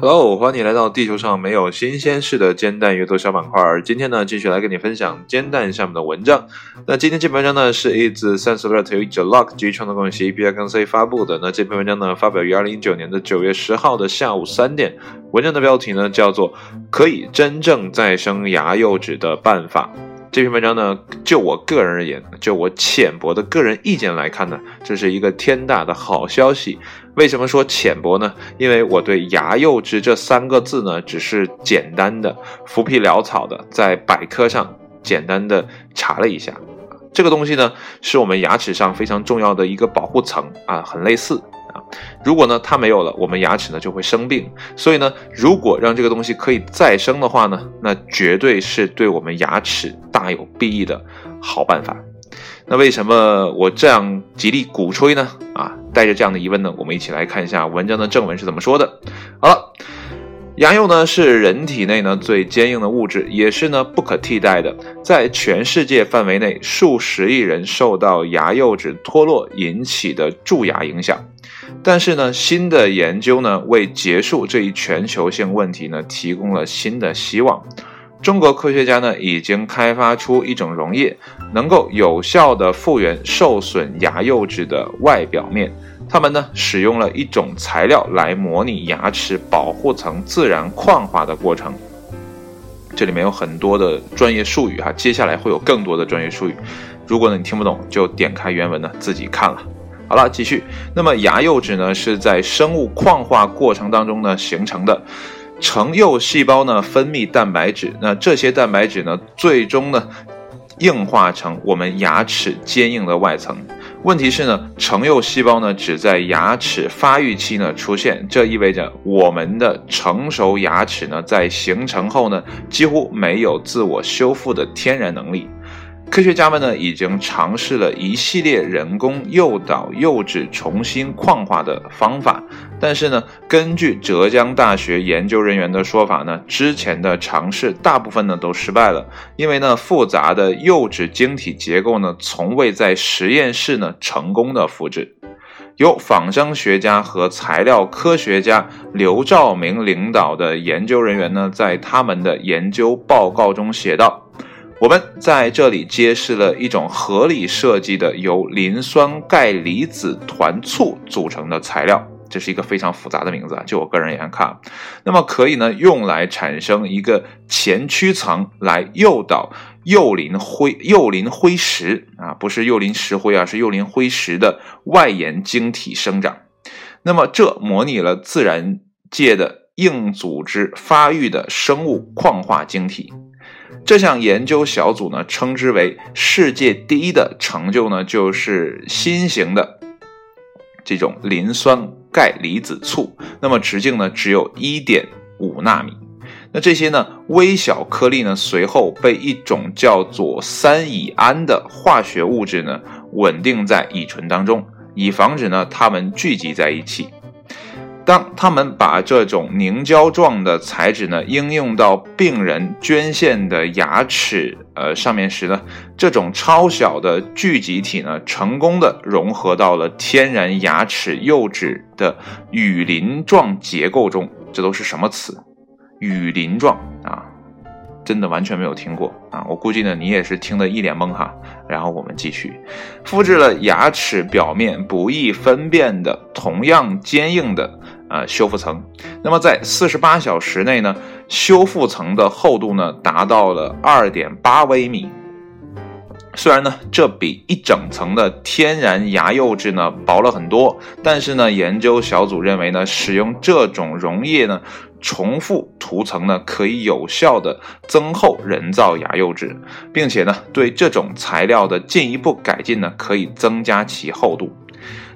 Hello，欢迎你来到地球上没有新鲜事的煎蛋阅读小板块。今天呢，继续来跟你分享煎蛋下面的文章。那今天这篇文章呢，是 Is Science Alert 由 Jalak 基于创作共享 API 跟 C 发布的。那这篇文章呢，发表于二零一九年的九月十号的下午三点。文章的标题呢，叫做《可以真正再生牙釉质的办法》。这篇文章呢，就我个人而言，就我浅薄的个人意见来看呢，这是一个天大的好消息。为什么说浅薄呢？因为我对牙釉质这三个字呢，只是简单的浮皮潦草的在百科上简单的查了一下。这个东西呢，是我们牙齿上非常重要的一个保护层啊，很类似啊。如果呢它没有了，我们牙齿呢就会生病。所以呢，如果让这个东西可以再生的话呢，那绝对是对我们牙齿大有裨益的好办法。那为什么我这样极力鼓吹呢？啊，带着这样的疑问呢，我们一起来看一下文章的正文是怎么说的。好了，牙釉呢是人体内呢最坚硬的物质，也是呢不可替代的。在全世界范围内，数十亿人受到牙釉质脱落引起的蛀牙影响。但是呢，新的研究呢，为结束这一全球性问题呢，提供了新的希望。中国科学家呢，已经开发出一种溶液，能够有效的复原受损牙釉质的外表面。他们呢，使用了一种材料来模拟牙齿保护层自然矿化的过程。这里面有很多的专业术语哈，接下来会有更多的专业术语。如果呢你听不懂，就点开原文呢自己看了。好了，继续。那么牙釉质呢，是在生物矿化过程当中呢形成的，成釉细胞呢分泌蛋白质，那这些蛋白质呢，最终呢硬化成我们牙齿坚硬的外层。问题是呢，成釉细胞呢只在牙齿发育期呢出现，这意味着我们的成熟牙齿呢在形成后呢几乎没有自我修复的天然能力。科学家们呢，已经尝试了一系列人工诱导釉质重新矿化的方法，但是呢，根据浙江大学研究人员的说法呢，之前的尝试大部分呢都失败了，因为呢，复杂的釉质晶体结构呢，从未在实验室呢成功的复制。由仿生学家和材料科学家刘兆明领导的研究人员呢，在他们的研究报告中写道。我们在这里揭示了一种合理设计的由磷酸钙离子团簇组成的材料，这是一个非常复杂的名字啊。就我个人而言看，那么可以呢用来产生一个前驱层来诱导釉磷灰釉磷灰石啊，不是釉磷石灰啊，是釉磷灰石的外延晶体生长。那么这模拟了自然界的硬组织发育的生物矿化晶体。这项研究小组呢，称之为世界第一的成就呢，就是新型的这种磷酸钙离子簇。那么直径呢，只有一点五纳米。那这些呢，微小颗粒呢，随后被一种叫做三乙胺的化学物质呢，稳定在乙醇当中，以防止呢，它们聚集在一起。当他们把这种凝胶状的材质呢应用到病人捐献的牙齿呃上面时呢，这种超小的聚集体呢成功的融合到了天然牙齿釉质的雨林状结构中。这都是什么词？雨林状啊，真的完全没有听过啊！我估计呢你也是听得一脸懵哈。然后我们继续复制了牙齿表面不易分辨的同样坚硬的。呃，修复层，那么在四十八小时内呢，修复层的厚度呢达到了二点八微米。虽然呢，这比一整层的天然牙釉质呢薄了很多，但是呢，研究小组认为呢，使用这种溶液呢，重复涂层呢，可以有效的增厚人造牙釉质，并且呢，对这种材料的进一步改进呢，可以增加其厚度。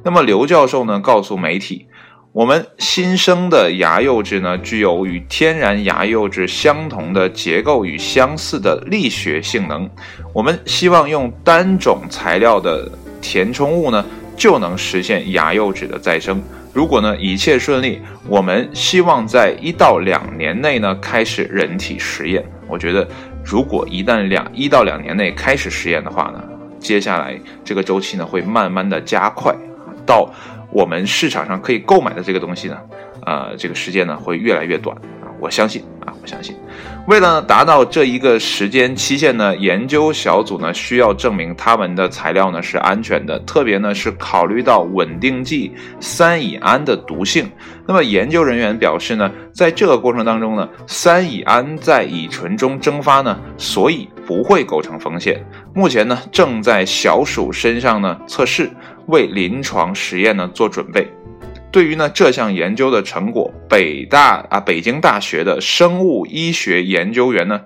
那么刘教授呢，告诉媒体。我们新生的牙釉质呢，具有与天然牙釉质相同的结构与相似的力学性能。我们希望用单种材料的填充物呢，就能实现牙釉质的再生。如果呢一切顺利，我们希望在一到两年内呢开始人体实验。我觉得，如果一旦两一到两年内开始实验的话呢，接下来这个周期呢会慢慢的加快。到我们市场上可以购买的这个东西呢，呃，这个时间呢会越来越短啊，我相信啊，我相信。为了达到这一个时间期限呢，研究小组呢需要证明他们的材料呢是安全的，特别呢是考虑到稳定剂三乙胺的毒性。那么研究人员表示呢，在这个过程当中呢，三乙胺在乙醇中蒸发呢，所以不会构成风险。目前呢正在小鼠身上呢测试，为临床实验呢做准备。对于呢这项研究的成果，北大啊北京大学的生物医学研究员呢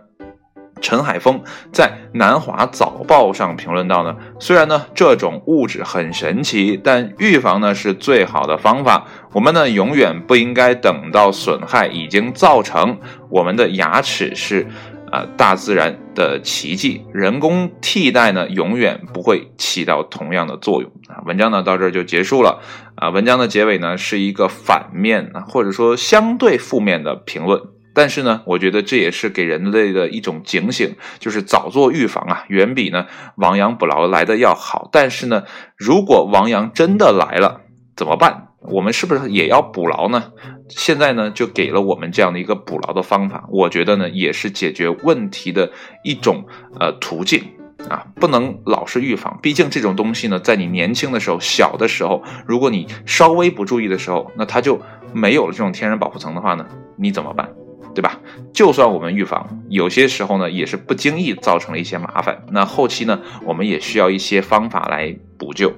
陈海峰在《南华早报》上评论到呢，虽然呢这种物质很神奇，但预防呢是最好的方法。我们呢永远不应该等到损害已经造成，我们的牙齿是。啊，大自然的奇迹，人工替代呢，永远不会起到同样的作用啊。文章呢到这儿就结束了啊。文章的结尾呢是一个反面啊，或者说相对负面的评论，但是呢，我觉得这也是给人类的一种警醒，就是早做预防啊，远比呢亡羊补牢来的要好。但是呢，如果亡羊真的来了，怎么办？我们是不是也要补牢呢？现在呢，就给了我们这样的一个补牢的方法，我觉得呢，也是解决问题的一种呃途径啊，不能老是预防。毕竟这种东西呢，在你年轻的时候、小的时候，如果你稍微不注意的时候，那它就没有了这种天然保护层的话呢，你怎么办？对吧？就算我们预防，有些时候呢，也是不经意造成了一些麻烦。那后期呢，我们也需要一些方法来补救。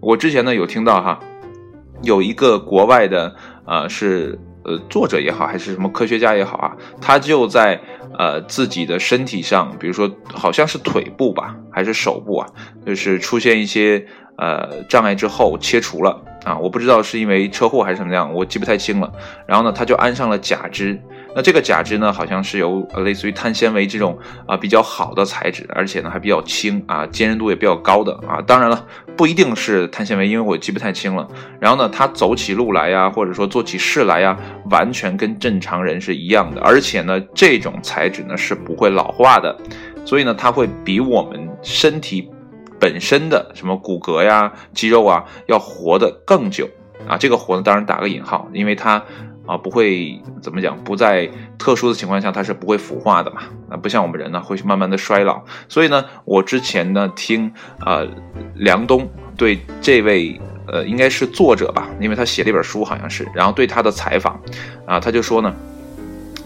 我之前呢有听到哈。有一个国外的，呃，是呃作者也好，还是什么科学家也好啊，他就在呃自己的身体上，比如说好像是腿部吧，还是手部啊，就是出现一些呃障碍之后切除了啊，我不知道是因为车祸还是什么样，我记不太清了。然后呢，他就安上了假肢。那这个假肢呢，好像是由类似于碳纤维这种啊比较好的材质，而且呢还比较轻啊，坚韧度也比较高的啊。当然了，不一定是碳纤维，因为我记不太清了。然后呢，它走起路来呀，或者说做起事来呀，完全跟正常人是一样的。而且呢，这种材质呢是不会老化的，所以呢，它会比我们身体本身的什么骨骼呀、肌肉啊要活得更久啊。这个活呢，当然打个引号，因为它。啊，不会怎么讲？不在特殊的情况下，它是不会腐化的嘛？那不像我们人呢，会慢慢的衰老。所以呢，我之前呢听呃梁冬对这位呃应该是作者吧，因为他写了一本书好像是，然后对他的采访啊，他就说呢，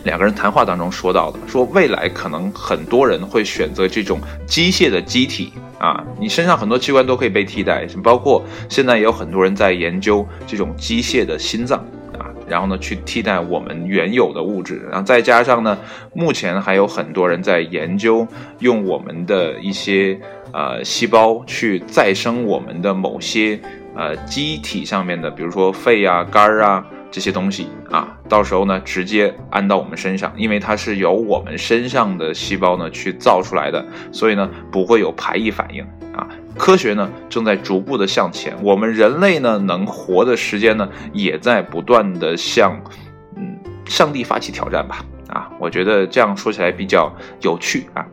两个人谈话当中说到的，说未来可能很多人会选择这种机械的机体啊，你身上很多器官都可以被替代，包括现在也有很多人在研究这种机械的心脏。然后呢，去替代我们原有的物质，然后再加上呢，目前还有很多人在研究用我们的一些呃细胞去再生我们的某些呃机体上面的，比如说肺啊、肝儿啊这些东西啊，到时候呢直接安到我们身上，因为它是由我们身上的细胞呢去造出来的，所以呢不会有排异反应啊。科学呢正在逐步的向前，我们人类呢能活的时间呢也在不断的向，嗯，上帝发起挑战吧。啊，我觉得这样说起来比较有趣啊。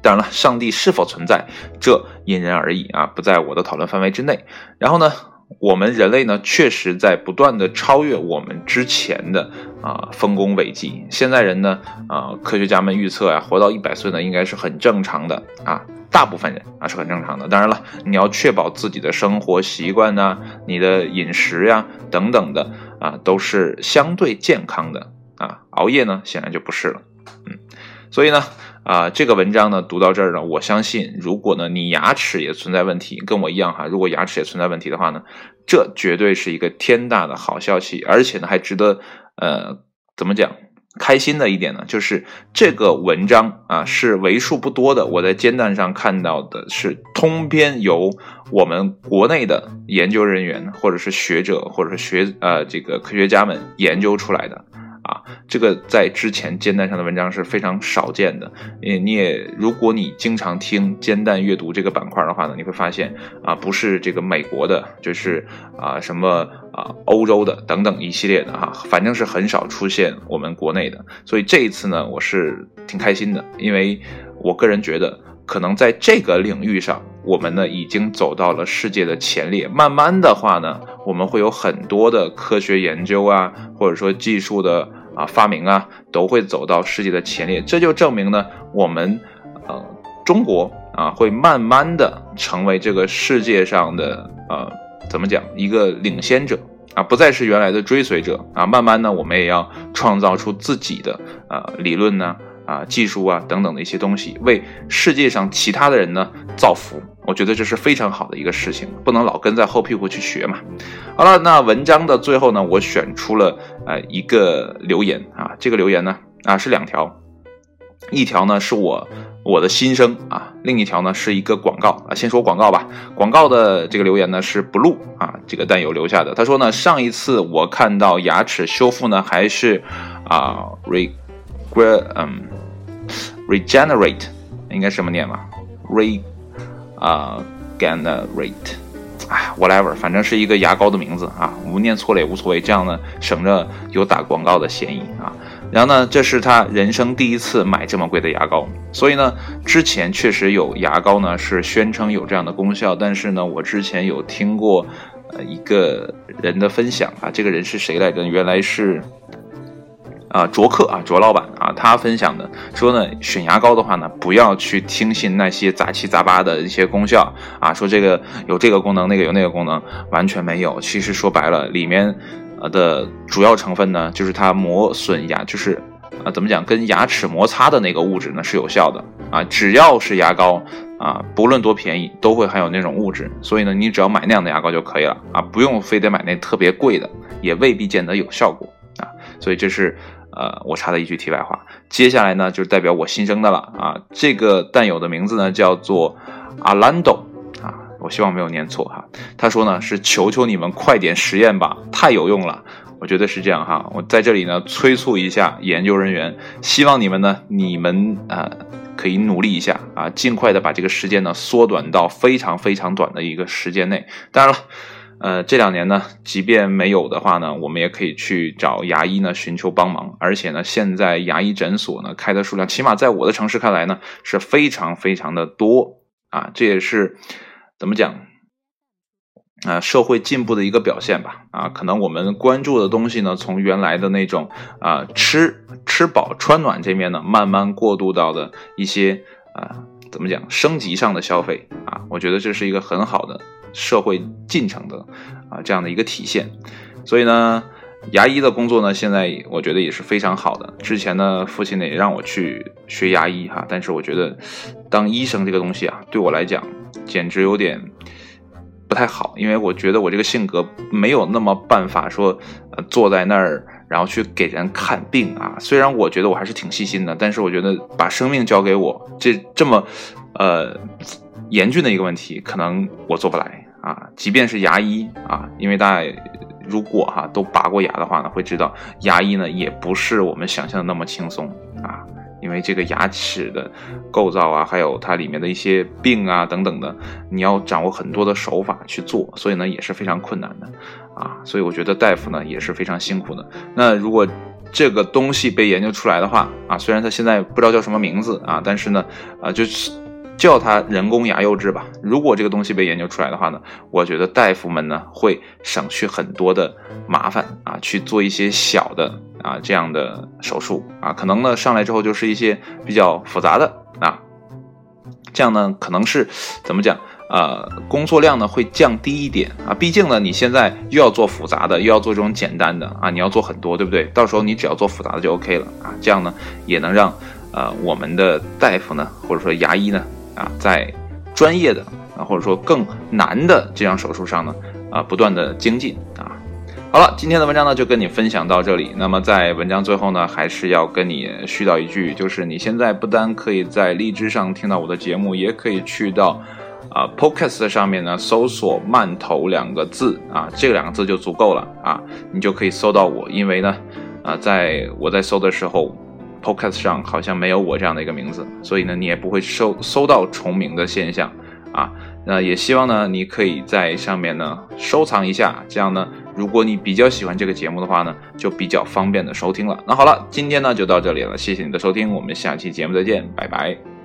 当然了，上帝是否存在，这因人而异啊，不在我的讨论范围之内。然后呢，我们人类呢确实在不断的超越我们之前的啊丰功伟绩。现在人呢啊，科学家们预测呀，活到一百岁呢应该是很正常的啊。大部分人啊是很正常的，当然了，你要确保自己的生活习惯呐，你的饮食呀等等的啊都是相对健康的啊，熬夜呢显然就不是了，嗯，所以呢啊这个文章呢读到这儿呢，我相信如果呢你牙齿也存在问题，跟我一样哈，如果牙齿也存在问题的话呢，这绝对是一个天大的好消息，而且呢还值得呃怎么讲？开心的一点呢，就是这个文章啊是为数不多的，我在煎蛋上看到的是通篇由我们国内的研究人员或者是学者或者是学呃这个科学家们研究出来的。啊，这个在之前煎蛋上的文章是非常少见的。你你也，如果你经常听煎蛋阅读这个板块的话呢，你会发现啊，不是这个美国的，就是啊什么啊欧洲的等等一系列的哈，反正是很少出现我们国内的。所以这一次呢，我是挺开心的，因为我个人觉得，可能在这个领域上，我们呢已经走到了世界的前列。慢慢的话呢，我们会有很多的科学研究啊，或者说技术的啊发明啊，都会走到世界的前列。这就证明呢，我们呃中国啊会慢慢的成为这个世界上的呃怎么讲一个领先者啊，不再是原来的追随者啊。慢慢呢，我们也要创造出自己的呃理论呢。啊，技术啊等等的一些东西，为世界上其他的人呢造福，我觉得这是非常好的一个事情，不能老跟在后屁股去学嘛。好了，那文章的最后呢，我选出了呃一个留言啊，这个留言呢啊是两条，一条呢是我我的心声啊，另一条呢是一个广告啊。先说广告吧，广告的这个留言呢是 blue 啊这个弹友留下的，他说呢上一次我看到牙齿修复呢还是啊 re。嗯，regenerate 应该什么念嘛？re 啊，generate，哎，whatever，反正是一个牙膏的名字啊，我们念错了也无所谓，这样呢省着有打广告的嫌疑啊。然后呢，这是他人生第一次买这么贵的牙膏，所以呢，之前确实有牙膏呢是宣称有这样的功效，但是呢，我之前有听过呃一个人的分享啊，这个人是谁来着？原来是。啊，卓克啊，卓老板啊，他分享的说呢，选牙膏的话呢，不要去听信那些杂七杂八的一些功效啊，说这个有这个功能，那个有那个功能，完全没有。其实说白了，里面呃的主要成分呢，就是它磨损牙，就是啊怎么讲，跟牙齿摩擦的那个物质呢是有效的啊。只要是牙膏啊，不论多便宜，都会含有那种物质。所以呢，你只要买那样的牙膏就可以了啊，不用非得买那特别贵的，也未必见得有效果啊。所以这是。呃，我插的一句题外话，接下来呢，就是代表我新生的了啊。这个弹友的名字呢叫做阿兰多啊，我希望没有念错哈。他说呢是求求你们快点实验吧，太有用了。我觉得是这样哈。我在这里呢催促一下研究人员，希望你们呢，你们呃可以努力一下啊，尽快的把这个时间呢缩短到非常非常短的一个时间内。当然了。呃，这两年呢，即便没有的话呢，我们也可以去找牙医呢寻求帮忙。而且呢，现在牙医诊所呢开的数量，起码在我的城市看来呢，是非常非常的多啊。这也是怎么讲啊？社会进步的一个表现吧。啊，可能我们关注的东西呢，从原来的那种啊吃吃饱穿暖这面呢，慢慢过渡到的一些啊怎么讲升级上的消费啊。我觉得这是一个很好的。社会进程的啊这样的一个体现，所以呢，牙医的工作呢，现在我觉得也是非常好的。之前呢，父亲呢也让我去学牙医哈，但是我觉得当医生这个东西啊，对我来讲简直有点不太好，因为我觉得我这个性格没有那么办法说呃坐在那儿然后去给人看病啊。虽然我觉得我还是挺细心的，但是我觉得把生命交给我这这么呃。严峻的一个问题，可能我做不来啊。即便是牙医啊，因为大家如果哈都拔过牙的话呢，会知道牙医呢也不是我们想象的那么轻松啊。因为这个牙齿的构造啊，还有它里面的一些病啊等等的，你要掌握很多的手法去做，所以呢也是非常困难的啊。所以我觉得大夫呢也是非常辛苦的。那如果这个东西被研究出来的话啊，虽然它现在不知道叫什么名字啊，但是呢啊就是。叫它人工牙釉质吧。如果这个东西被研究出来的话呢，我觉得大夫们呢会省去很多的麻烦啊，去做一些小的啊这样的手术啊，可能呢上来之后就是一些比较复杂的啊，这样呢可能是怎么讲呃工作量呢会降低一点啊，毕竟呢你现在又要做复杂的，又要做这种简单的啊，你要做很多，对不对？到时候你只要做复杂的就 OK 了啊，这样呢也能让呃我们的大夫呢或者说牙医呢。啊，在专业的啊，或者说更难的这样手术上呢，啊，不断的精进啊。好了，今天的文章呢就跟你分享到这里。那么在文章最后呢，还是要跟你絮叨一句，就是你现在不单可以在荔枝上听到我的节目，也可以去到啊 Podcast 上面呢搜索“慢头”两个字啊，这两个字就足够了啊，你就可以搜到我。因为呢，啊，在我在搜的时候。Podcast 上好像没有我这样的一个名字，所以呢，你也不会搜搜到重名的现象啊。那也希望呢，你可以在上面呢收藏一下，这样呢，如果你比较喜欢这个节目的话呢，就比较方便的收听了。那好了，今天呢就到这里了，谢谢你的收听，我们下期节目再见，拜拜。